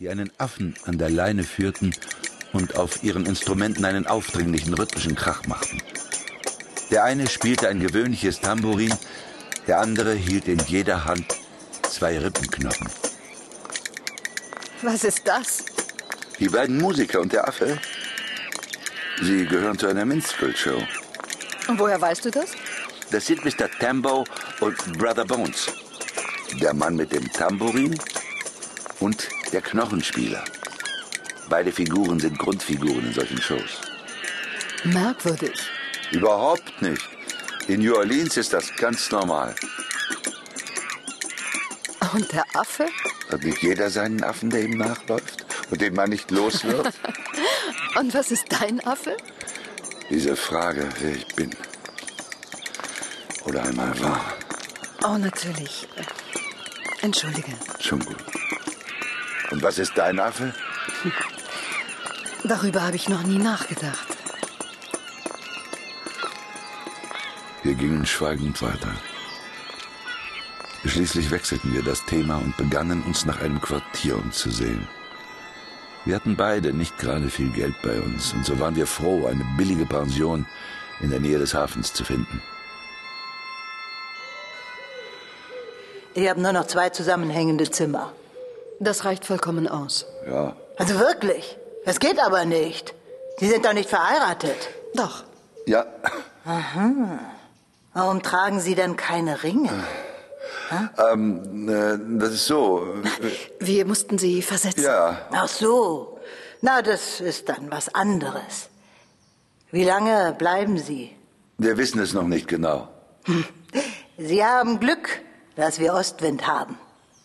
die einen Affen an der Leine führten und auf ihren Instrumenten einen aufdringlichen rhythmischen Krach machten. Der eine spielte ein gewöhnliches Tambourin, der andere hielt in jeder Hand zwei Rippenknochen. Was ist das? Die beiden Musiker und der Affe, sie gehören zu einer Minstrel-Show. Und woher weißt du das? Das sind Mr. Tambo und Brother Bones. Der Mann mit dem Tambourin und der Knochenspieler. Beide Figuren sind Grundfiguren in solchen Shows. Merkwürdig. Überhaupt nicht. In New Orleans ist das ganz normal. Und der Affe? Hat nicht jeder seinen Affen, der ihm nachläuft und den man nicht los wird? und was ist dein Affe? Diese Frage, wer ich bin. Oder einmal war. Oh, natürlich. Entschuldige. Schon gut. Und was ist dein Affe? Darüber habe ich noch nie nachgedacht. Wir gingen schweigend weiter. Schließlich wechselten wir das Thema und begannen uns nach einem Quartier umzusehen. Wir hatten beide nicht gerade viel Geld bei uns, und so waren wir froh, eine billige Pension in der Nähe des Hafens zu finden. Ich habe nur noch zwei zusammenhängende Zimmer. Das reicht vollkommen aus. Ja. Also wirklich? Das geht aber nicht. Sie sind doch nicht verheiratet. Doch. Ja. Aha. Warum tragen Sie denn keine Ringe? Ähm, äh, das ist so. Wir mussten sie versetzen. Ja. Ach so. Na, das ist dann was anderes. Wie lange bleiben Sie? Wir wissen es noch nicht genau. Sie haben Glück, dass wir Ostwind haben.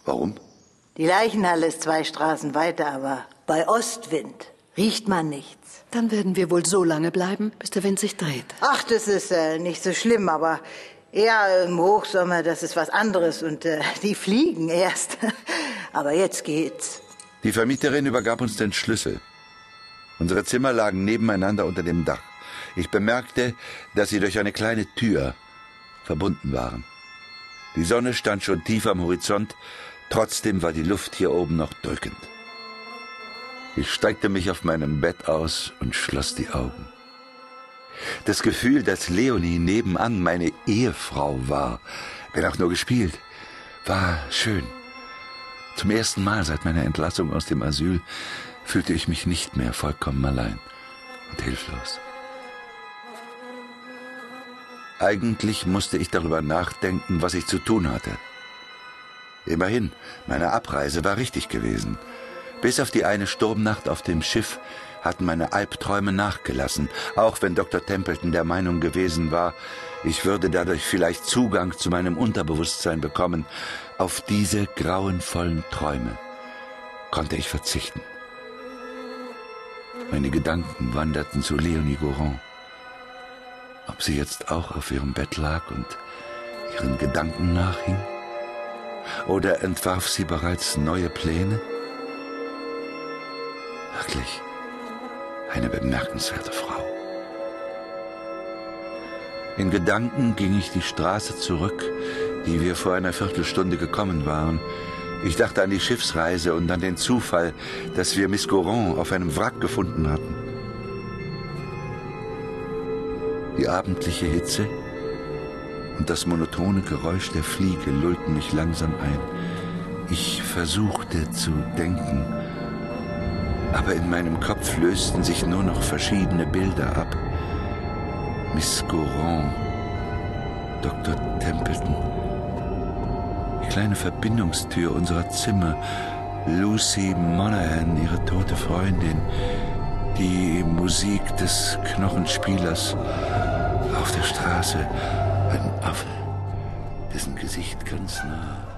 Warum? Die Leichenhalle ist zwei Straßen weiter, aber bei Ostwind riecht man nichts. Dann werden wir wohl so lange bleiben, bis der Wind sich dreht. Ach, das ist äh, nicht so schlimm, aber eher im Hochsommer, das ist was anderes und äh, die fliegen erst. aber jetzt geht's. Die Vermieterin übergab uns den Schlüssel. Unsere Zimmer lagen nebeneinander unter dem Dach. Ich bemerkte, dass sie durch eine kleine Tür verbunden waren. Die Sonne stand schon tief am Horizont, trotzdem war die Luft hier oben noch drückend. Ich steigte mich auf meinem Bett aus und schloss die Augen. Das Gefühl, dass Leonie nebenan meine Ehefrau war, wenn auch nur gespielt, war schön. Zum ersten Mal seit meiner Entlassung aus dem Asyl fühlte ich mich nicht mehr vollkommen allein und hilflos. Eigentlich musste ich darüber nachdenken, was ich zu tun hatte. Immerhin, meine Abreise war richtig gewesen. Bis auf die eine Sturmnacht auf dem Schiff hatten meine Albträume nachgelassen, auch wenn Dr. Templeton der Meinung gewesen war, ich würde dadurch vielleicht Zugang zu meinem Unterbewusstsein bekommen. Auf diese grauenvollen Träume konnte ich verzichten. Meine Gedanken wanderten zu Leonie Goron. Ob sie jetzt auch auf ihrem Bett lag und ihren Gedanken nachhing? Oder entwarf sie bereits neue Pläne? Wirklich eine bemerkenswerte Frau. In Gedanken ging ich die Straße zurück, die wir vor einer Viertelstunde gekommen waren. Ich dachte an die Schiffsreise und an den Zufall, dass wir Miss Goron auf einem Wrack gefunden hatten. Die abendliche Hitze und das monotone Geräusch der Fliege lullten mich langsam ein. Ich versuchte zu denken, aber in meinem Kopf lösten sich nur noch verschiedene Bilder ab. Miss Goron, Dr. Templeton, die kleine Verbindungstür unserer Zimmer, Lucy Monaghan, ihre tote Freundin, die Musik des Knochenspielers auf der Straße, ein Affe, dessen Gesicht ganz nah